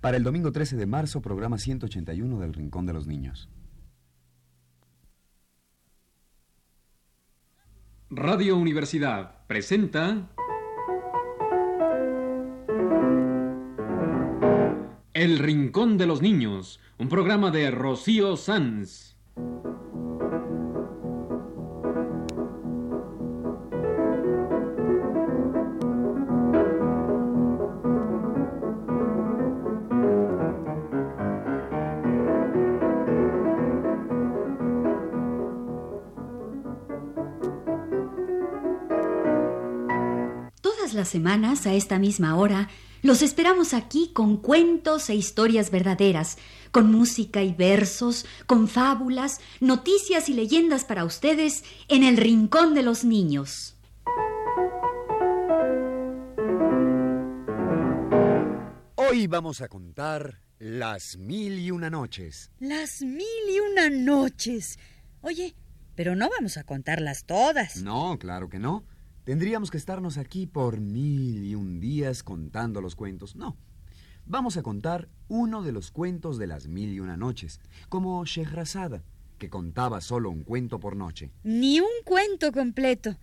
Para el domingo 13 de marzo, programa 181 del Rincón de los Niños. Radio Universidad presenta El Rincón de los Niños, un programa de Rocío Sanz. Todas las semanas, a esta misma hora, los esperamos aquí con cuentos e historias verdaderas, con música y versos, con fábulas, noticias y leyendas para ustedes en el Rincón de los Niños. Hoy vamos a contar las mil y una noches. Las mil y una noches. Oye, pero no vamos a contarlas todas. No, claro que no. Tendríamos que estarnos aquí por mil y un días contando los cuentos. No. Vamos a contar uno de los cuentos de las mil y una noches, como Shehrazada, que contaba solo un cuento por noche. Ni un cuento completo.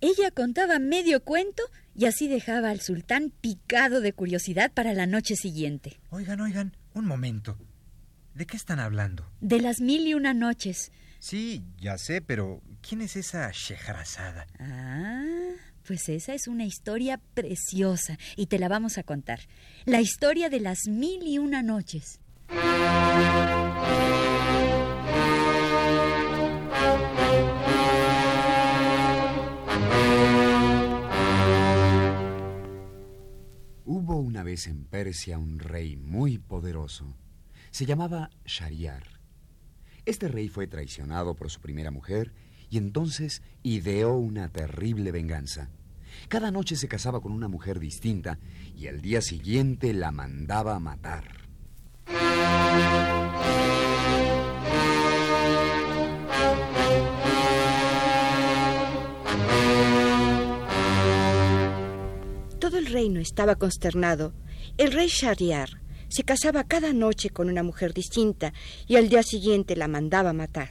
Ella contaba medio cuento y así dejaba al sultán picado de curiosidad para la noche siguiente. Oigan, oigan, un momento. ¿De qué están hablando? De las mil y una noches. Sí, ya sé, pero ¿quién es esa Shehrazada? Ah, pues esa es una historia preciosa y te la vamos a contar. La historia de las mil y una noches. Hubo una vez en Persia un rey muy poderoso. Se llamaba Shariar. Este rey fue traicionado por su primera mujer y entonces ideó una terrible venganza. Cada noche se casaba con una mujer distinta y al día siguiente la mandaba a matar. Todo el reino estaba consternado. El rey Shahriar se casaba cada noche con una mujer distinta y al día siguiente la mandaba matar.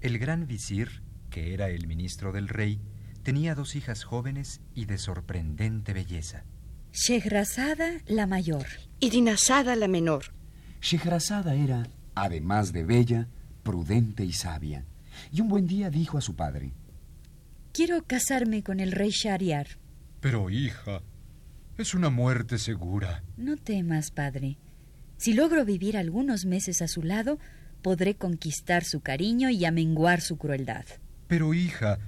El gran visir, que era el ministro del rey, tenía dos hijas jóvenes y de sorprendente belleza. Shehrazada la mayor. Y Dinasada la menor. Shehrazada era, además de bella, prudente y sabia. Y un buen día dijo a su padre, Quiero casarme con el rey Shahriar. Pero, hija, es una muerte segura. No temas, padre. Si logro vivir algunos meses a su lado, podré conquistar su cariño y amenguar su crueldad. Pero, hija,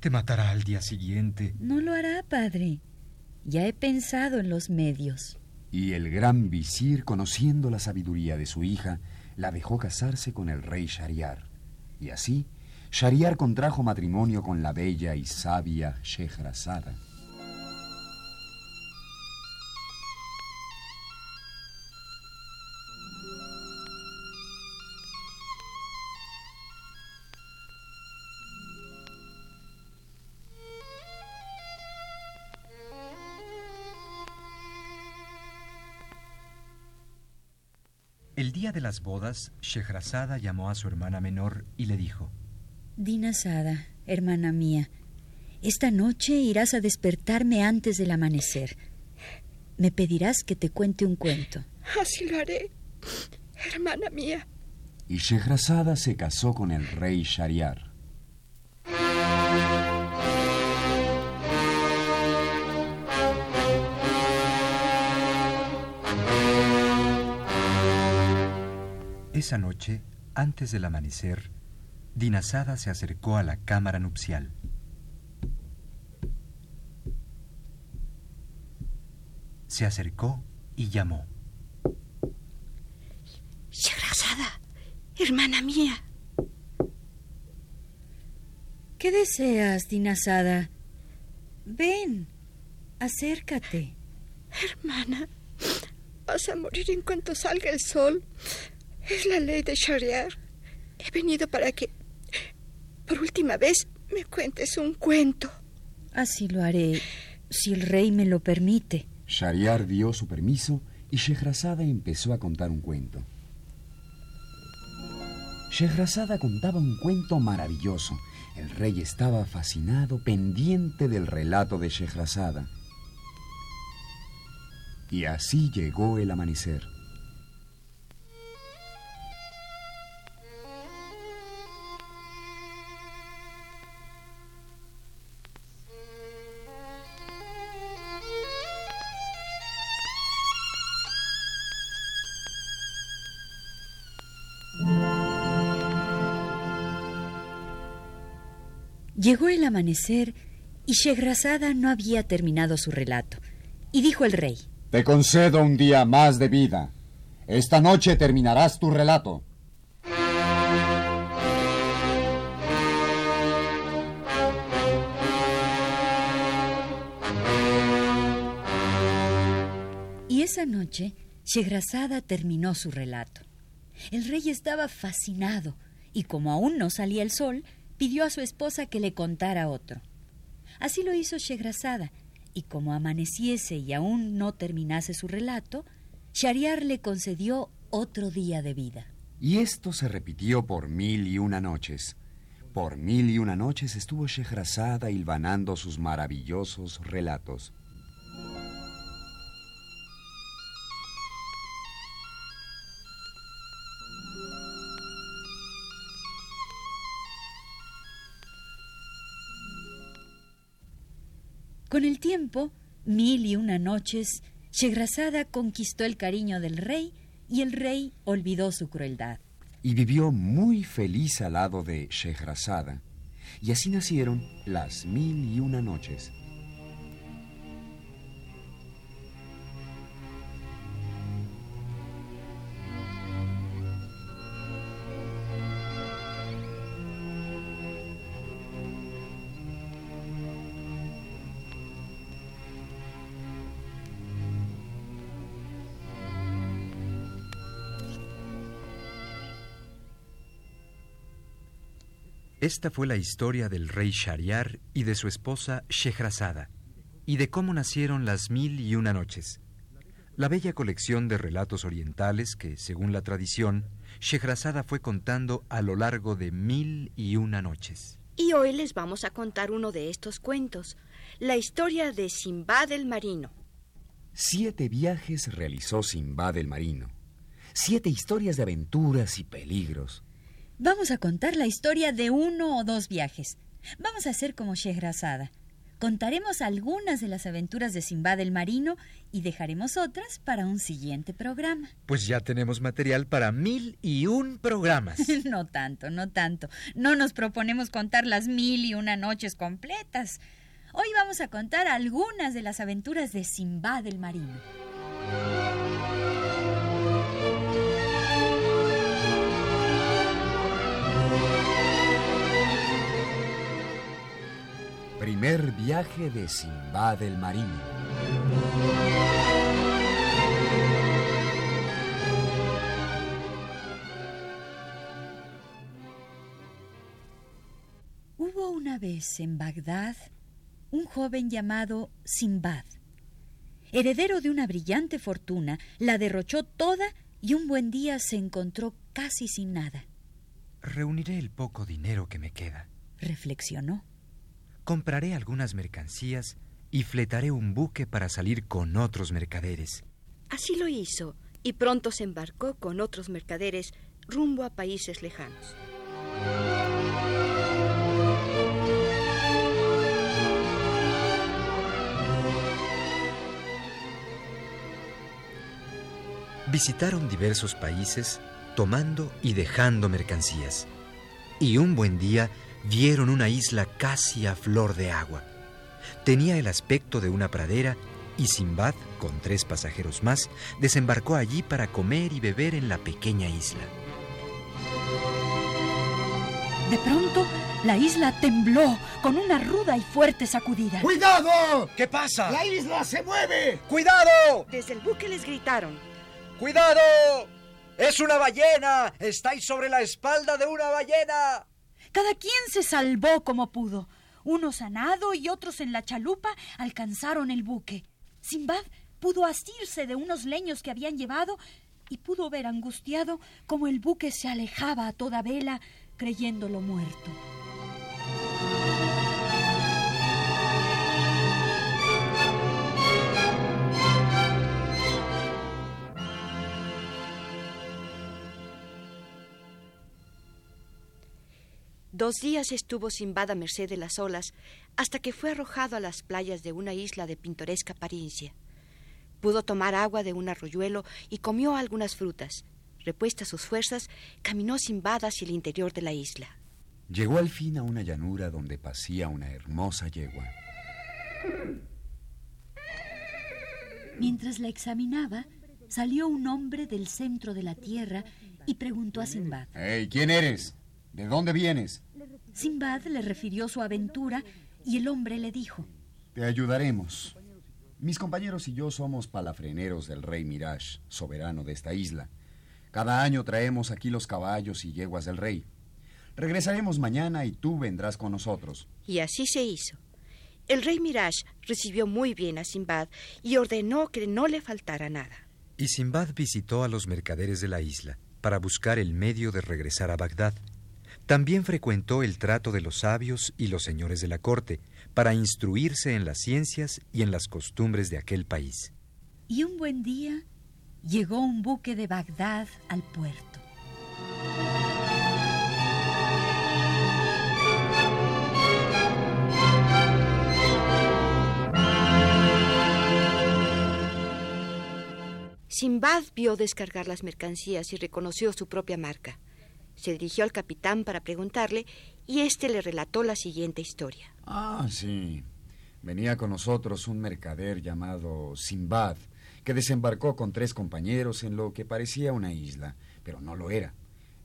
te matará al día siguiente. No lo hará, padre. Ya he pensado en los medios. Y el gran visir, conociendo la sabiduría de su hija, la dejó casarse con el rey Shariar. Y así, Shariar contrajo matrimonio con la bella y sabia Shehrazada. El día de las bodas, Shehrazada llamó a su hermana menor y le dijo: Dinasada, hermana mía, esta noche irás a despertarme antes del amanecer. Me pedirás que te cuente un cuento. Así lo haré, hermana mía. Y Shehrazada se casó con el rey Shariar. Esa noche, antes del amanecer, Dinasada se acercó a la cámara nupcial. Se acercó y llamó. Shehrazada, hermana mía. ¿Qué deseas, Dinasada? Ven, acércate. Hermana, vas a morir en cuanto salga el sol. Es la ley de Shariar. He venido para que, por última vez, me cuentes un cuento. Así lo haré, si el rey me lo permite. Shariar dio su permiso y Shehrazada empezó a contar un cuento. Shehrazada contaba un cuento maravilloso. El rey estaba fascinado, pendiente del relato de Shehrazada. Y así llegó el amanecer. Llegó el amanecer y Shehrazada no había terminado su relato. Y dijo el rey: Te concedo un día más de vida. Esta noche terminarás tu relato. Y esa noche, Shehrazada terminó su relato. El rey estaba fascinado y como aún no salía el sol, pidió a su esposa que le contara otro. Así lo hizo Shehrazada, y como amaneciese y aún no terminase su relato, Shariar le concedió otro día de vida. Y esto se repitió por mil y una noches. Por mil y una noches estuvo Shehrazada hilvanando sus maravillosos relatos. Con el tiempo, mil y una noches, Shehrazada conquistó el cariño del rey y el rey olvidó su crueldad. Y vivió muy feliz al lado de Shehrazada. Y así nacieron las mil y una noches. Esta fue la historia del rey Shariar y de su esposa Shehrazada, y de cómo nacieron las mil y una noches. La bella colección de relatos orientales que, según la tradición, Shehrazada fue contando a lo largo de mil y una noches. Y hoy les vamos a contar uno de estos cuentos, la historia de Simbad el Marino. Siete viajes realizó Simbad el Marino. Siete historias de aventuras y peligros. Vamos a contar la historia de uno o dos viajes. Vamos a hacer como Shehrazada. Contaremos algunas de las aventuras de Simbad el Marino y dejaremos otras para un siguiente programa. Pues ya tenemos material para mil y un programas. no tanto, no tanto. No nos proponemos contar las mil y una noches completas. Hoy vamos a contar algunas de las aventuras de Simbad el Marino. Primer viaje de Simbad el Marino. Hubo una vez en Bagdad un joven llamado Simbad. Heredero de una brillante fortuna, la derrochó toda y un buen día se encontró casi sin nada. Reuniré el poco dinero que me queda. Reflexionó. Compraré algunas mercancías y fletaré un buque para salir con otros mercaderes. Así lo hizo y pronto se embarcó con otros mercaderes rumbo a países lejanos. Visitaron diversos países tomando y dejando mercancías. Y un buen día vieron una isla casi a flor de agua. Tenía el aspecto de una pradera y Simbad, con tres pasajeros más, desembarcó allí para comer y beber en la pequeña isla. De pronto, la isla tembló con una ruda y fuerte sacudida. ¡Cuidado! ¿Qué pasa? ¡La isla se mueve! ¡Cuidado! Desde el buque les gritaron. ¡Cuidado! ¡Es una ballena! ¡Estáis sobre la espalda de una ballena! Cada quien se salvó como pudo. Unos a nado y otros en la chalupa alcanzaron el buque. Simbad pudo asirse de unos leños que habían llevado y pudo ver angustiado como el buque se alejaba a toda vela creyéndolo muerto. Dos días estuvo Simbad a merced de las olas hasta que fue arrojado a las playas de una isla de pintoresca apariencia. Pudo tomar agua de un arroyuelo y comió algunas frutas. Repuestas sus fuerzas, caminó Simbad hacia el interior de la isla. Llegó al fin a una llanura donde pasía una hermosa yegua. Mientras la examinaba, salió un hombre del centro de la tierra y preguntó a Simbad. Hey, ¿quién eres? ¿De dónde vienes? Simbad le refirió su aventura y el hombre le dijo: Te ayudaremos. Mis compañeros y yo somos palafreneros del rey Mirage, soberano de esta isla. Cada año traemos aquí los caballos y yeguas del rey. Regresaremos mañana y tú vendrás con nosotros. Y así se hizo. El rey Mirage recibió muy bien a Simbad y ordenó que no le faltara nada. Y Simbad visitó a los mercaderes de la isla para buscar el medio de regresar a Bagdad. También frecuentó el trato de los sabios y los señores de la corte para instruirse en las ciencias y en las costumbres de aquel país. Y un buen día llegó un buque de Bagdad al puerto. Simbad vio descargar las mercancías y reconoció su propia marca. Se dirigió al capitán para preguntarle y éste le relató la siguiente historia. Ah, sí. Venía con nosotros un mercader llamado Simbad, que desembarcó con tres compañeros en lo que parecía una isla, pero no lo era.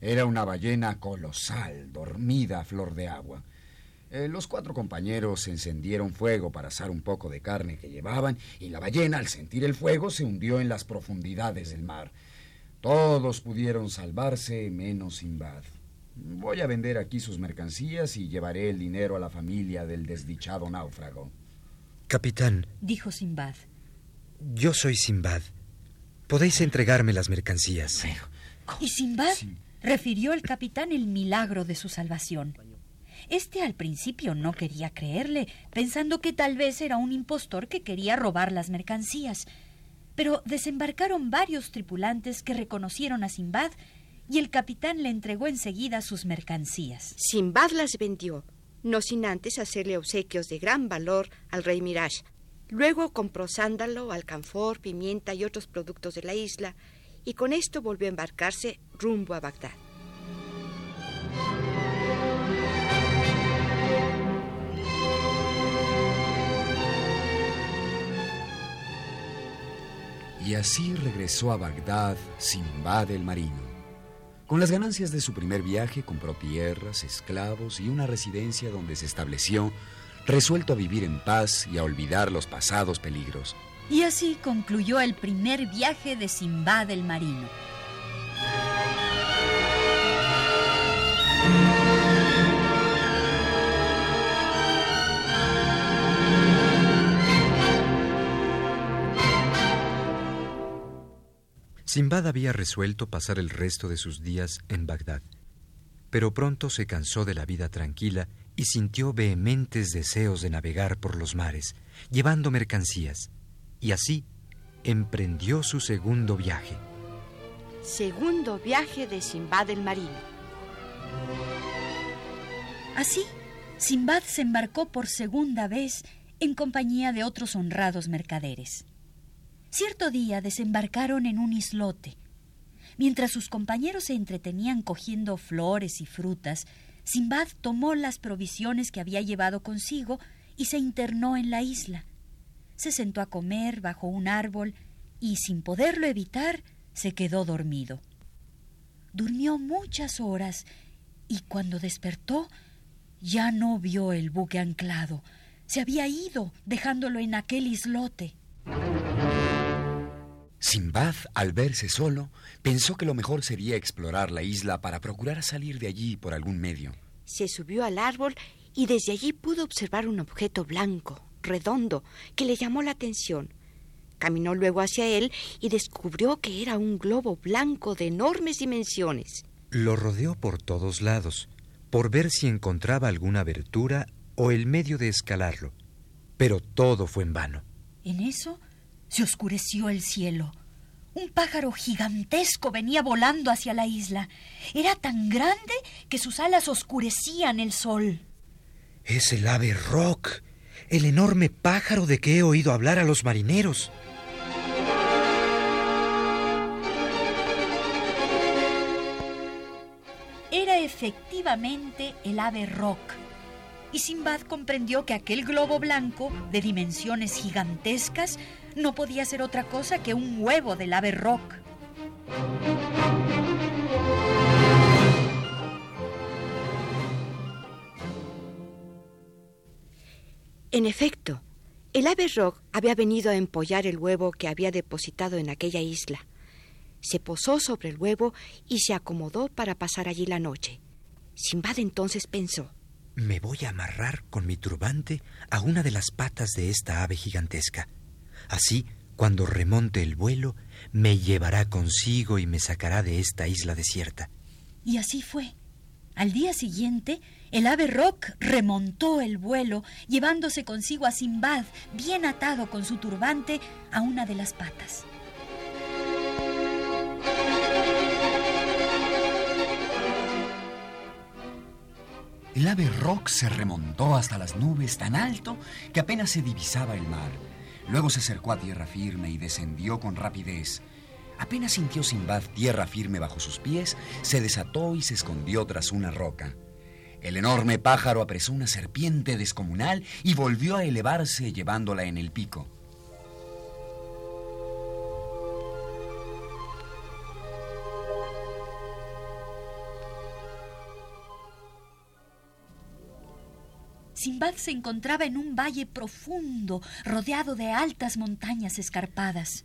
Era una ballena colosal, dormida a flor de agua. Eh, los cuatro compañeros encendieron fuego para asar un poco de carne que llevaban y la ballena, al sentir el fuego, se hundió en las profundidades del mar. Todos pudieron salvarse menos Simbad. Voy a vender aquí sus mercancías y llevaré el dinero a la familia del desdichado náufrago. Capitán, dijo Simbad. Yo soy Simbad. Podéis entregarme las mercancías. ¿Y Simbad? refirió el capitán el milagro de su salvación. Este al principio no quería creerle, pensando que tal vez era un impostor que quería robar las mercancías. Pero desembarcaron varios tripulantes que reconocieron a Simbad y el capitán le entregó enseguida sus mercancías. Simbad las vendió, no sin antes hacerle obsequios de gran valor al rey Mirage. Luego compró sándalo, alcanfor, pimienta y otros productos de la isla, y con esto volvió a embarcarse rumbo a Bagdad. Y así regresó a Bagdad Simbad el marino. Con las ganancias de su primer viaje compró tierras, esclavos y una residencia donde se estableció, resuelto a vivir en paz y a olvidar los pasados peligros. Y así concluyó el primer viaje de Simbad el marino. Simbad había resuelto pasar el resto de sus días en Bagdad, pero pronto se cansó de la vida tranquila y sintió vehementes deseos de navegar por los mares, llevando mercancías, y así emprendió su segundo viaje. Segundo viaje de Simbad el marino. Así, Simbad se embarcó por segunda vez en compañía de otros honrados mercaderes. Cierto día desembarcaron en un islote. Mientras sus compañeros se entretenían cogiendo flores y frutas, Simbad tomó las provisiones que había llevado consigo y se internó en la isla. Se sentó a comer bajo un árbol y, sin poderlo evitar, se quedó dormido. Durmió muchas horas y cuando despertó ya no vio el buque anclado. Se había ido, dejándolo en aquel islote. Simbad, al verse solo, pensó que lo mejor sería explorar la isla para procurar salir de allí por algún medio. Se subió al árbol y desde allí pudo observar un objeto blanco, redondo, que le llamó la atención. Caminó luego hacia él y descubrió que era un globo blanco de enormes dimensiones. Lo rodeó por todos lados, por ver si encontraba alguna abertura o el medio de escalarlo. Pero todo fue en vano. En eso se oscureció el cielo. Un pájaro gigantesco venía volando hacia la isla. Era tan grande que sus alas oscurecían el sol. Es el ave rock, el enorme pájaro de que he oído hablar a los marineros. Era efectivamente el ave rock. Y Simbad comprendió que aquel globo blanco, de dimensiones gigantescas, no podía ser otra cosa que un huevo del ave rock. En efecto, el ave rock había venido a empollar el huevo que había depositado en aquella isla. Se posó sobre el huevo y se acomodó para pasar allí la noche. Simbad entonces pensó. Me voy a amarrar con mi turbante a una de las patas de esta ave gigantesca. Así, cuando remonte el vuelo, me llevará consigo y me sacará de esta isla desierta. Y así fue. Al día siguiente, el ave Rock remontó el vuelo, llevándose consigo a Simbad, bien atado con su turbante, a una de las patas. El ave Rock se remontó hasta las nubes tan alto que apenas se divisaba el mar. Luego se acercó a tierra firme y descendió con rapidez. Apenas sintió Simbad tierra firme bajo sus pies, se desató y se escondió tras una roca. El enorme pájaro apresó una serpiente descomunal y volvió a elevarse llevándola en el pico. Simbad se encontraba en un valle profundo, rodeado de altas montañas escarpadas.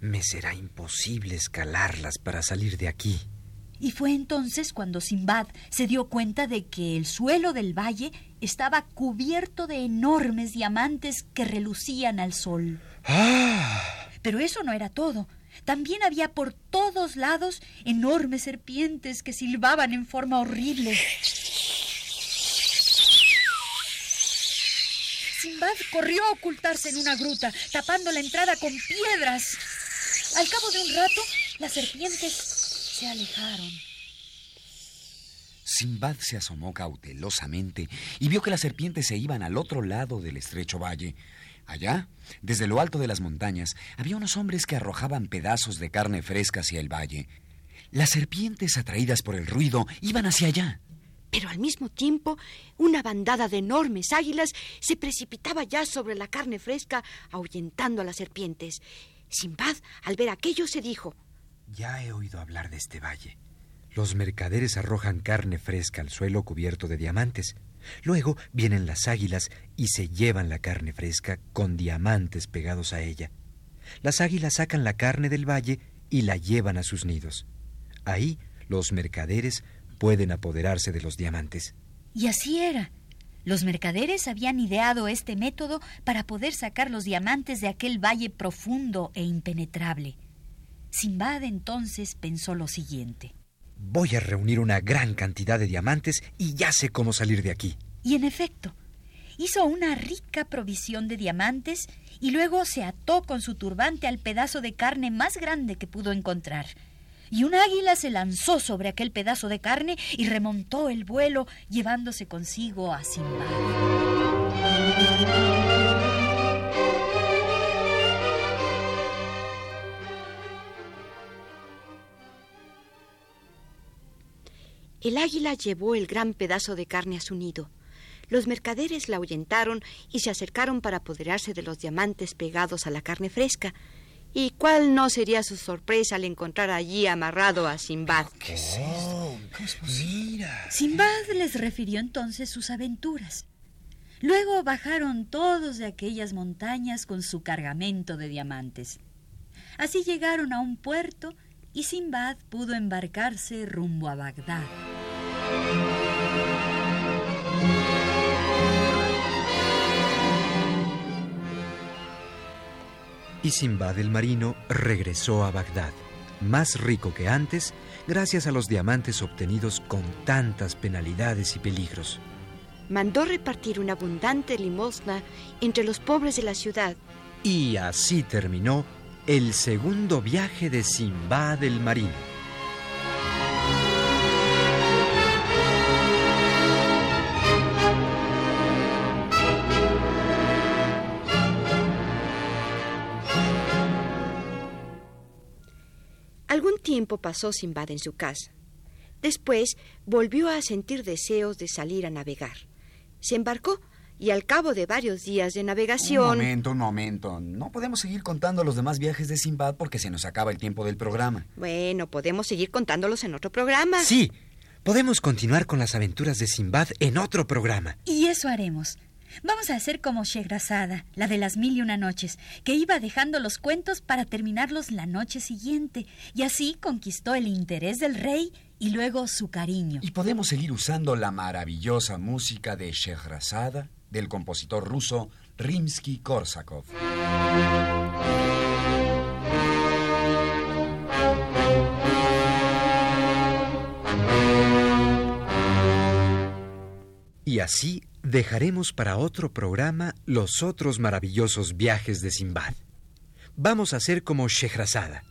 Me será imposible escalarlas para salir de aquí. Y fue entonces cuando Simbad se dio cuenta de que el suelo del valle estaba cubierto de enormes diamantes que relucían al sol. ¡Ah! Pero eso no era todo. También había por todos lados enormes serpientes que silbaban en forma horrible. Simbad corrió a ocultarse en una gruta, tapando la entrada con piedras. Al cabo de un rato, las serpientes se alejaron. Simbad se asomó cautelosamente y vio que las serpientes se iban al otro lado del estrecho valle. Allá, desde lo alto de las montañas, había unos hombres que arrojaban pedazos de carne fresca hacia el valle. Las serpientes, atraídas por el ruido, iban hacia allá. Pero al mismo tiempo, una bandada de enormes águilas se precipitaba ya sobre la carne fresca, ahuyentando a las serpientes. Simbad, al ver aquello, se dijo: Ya he oído hablar de este valle. Los mercaderes arrojan carne fresca al suelo cubierto de diamantes. Luego vienen las águilas y se llevan la carne fresca con diamantes pegados a ella. Las águilas sacan la carne del valle y la llevan a sus nidos. Ahí los mercaderes pueden apoderarse de los diamantes. Y así era. Los mercaderes habían ideado este método para poder sacar los diamantes de aquel valle profundo e impenetrable. Simbad entonces pensó lo siguiente. Voy a reunir una gran cantidad de diamantes y ya sé cómo salir de aquí. Y en efecto, hizo una rica provisión de diamantes y luego se ató con su turbante al pedazo de carne más grande que pudo encontrar. Y un águila se lanzó sobre aquel pedazo de carne y remontó el vuelo, llevándose consigo a Simbad. El águila llevó el gran pedazo de carne a su nido. Los mercaderes la ahuyentaron y se acercaron para apoderarse de los diamantes pegados a la carne fresca. ¿Y cuál no sería su sorpresa al encontrar allí amarrado a Simbad? ¿Qué es esto? Mira. Simbad les refirió entonces sus aventuras. Luego bajaron todos de aquellas montañas con su cargamento de diamantes. Así llegaron a un puerto y Simbad pudo embarcarse rumbo a Bagdad. Y Simbad el marino regresó a Bagdad, más rico que antes, gracias a los diamantes obtenidos con tantas penalidades y peligros. Mandó repartir una abundante limosna entre los pobres de la ciudad. Y así terminó el segundo viaje de Simbad el marino. Tiempo pasó Simbad en su casa. Después volvió a sentir deseos de salir a navegar. Se embarcó y al cabo de varios días de navegación... Un momento, un momento. No podemos seguir contando los demás viajes de Simbad porque se nos acaba el tiempo del programa. Bueno, podemos seguir contándolos en otro programa. Sí, podemos continuar con las aventuras de Simbad en otro programa. Y eso haremos. Vamos a hacer como Shehrazada, la de las mil y una noches, que iba dejando los cuentos para terminarlos la noche siguiente, y así conquistó el interés del rey y luego su cariño. Y podemos seguir usando la maravillosa música de Shehrazada del compositor ruso Rimsky-Korsakov. Y así dejaremos para otro programa los otros maravillosos viajes de Simbad. Vamos a hacer como Shehrazada.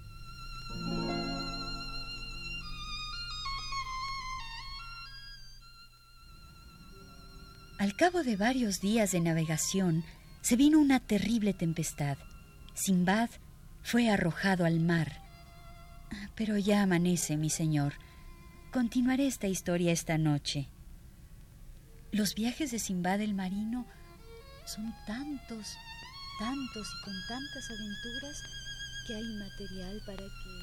Al cabo de varios días de navegación, se vino una terrible tempestad. Simbad fue arrojado al mar. Pero ya amanece, mi señor. Continuaré esta historia esta noche. Los viajes de Simbad el Marino son tantos, tantos y con tantas aventuras que hay material para que...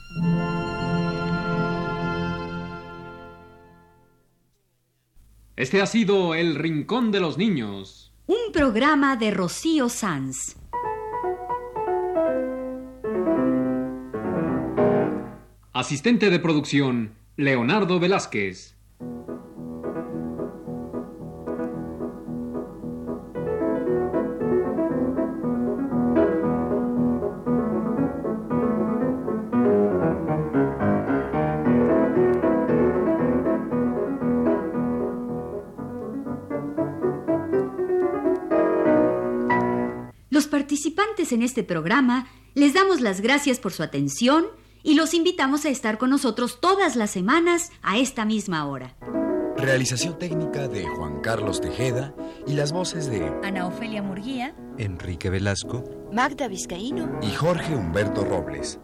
Este ha sido El Rincón de los Niños. Un programa de Rocío Sanz. Asistente de producción, Leonardo Velázquez. En este programa les damos las gracias por su atención y los invitamos a estar con nosotros todas las semanas a esta misma hora. Realización técnica de Juan Carlos Tejeda y las voces de Ana Ofelia Murguía, Enrique Velasco, Magda Vizcaíno y Jorge Humberto Robles.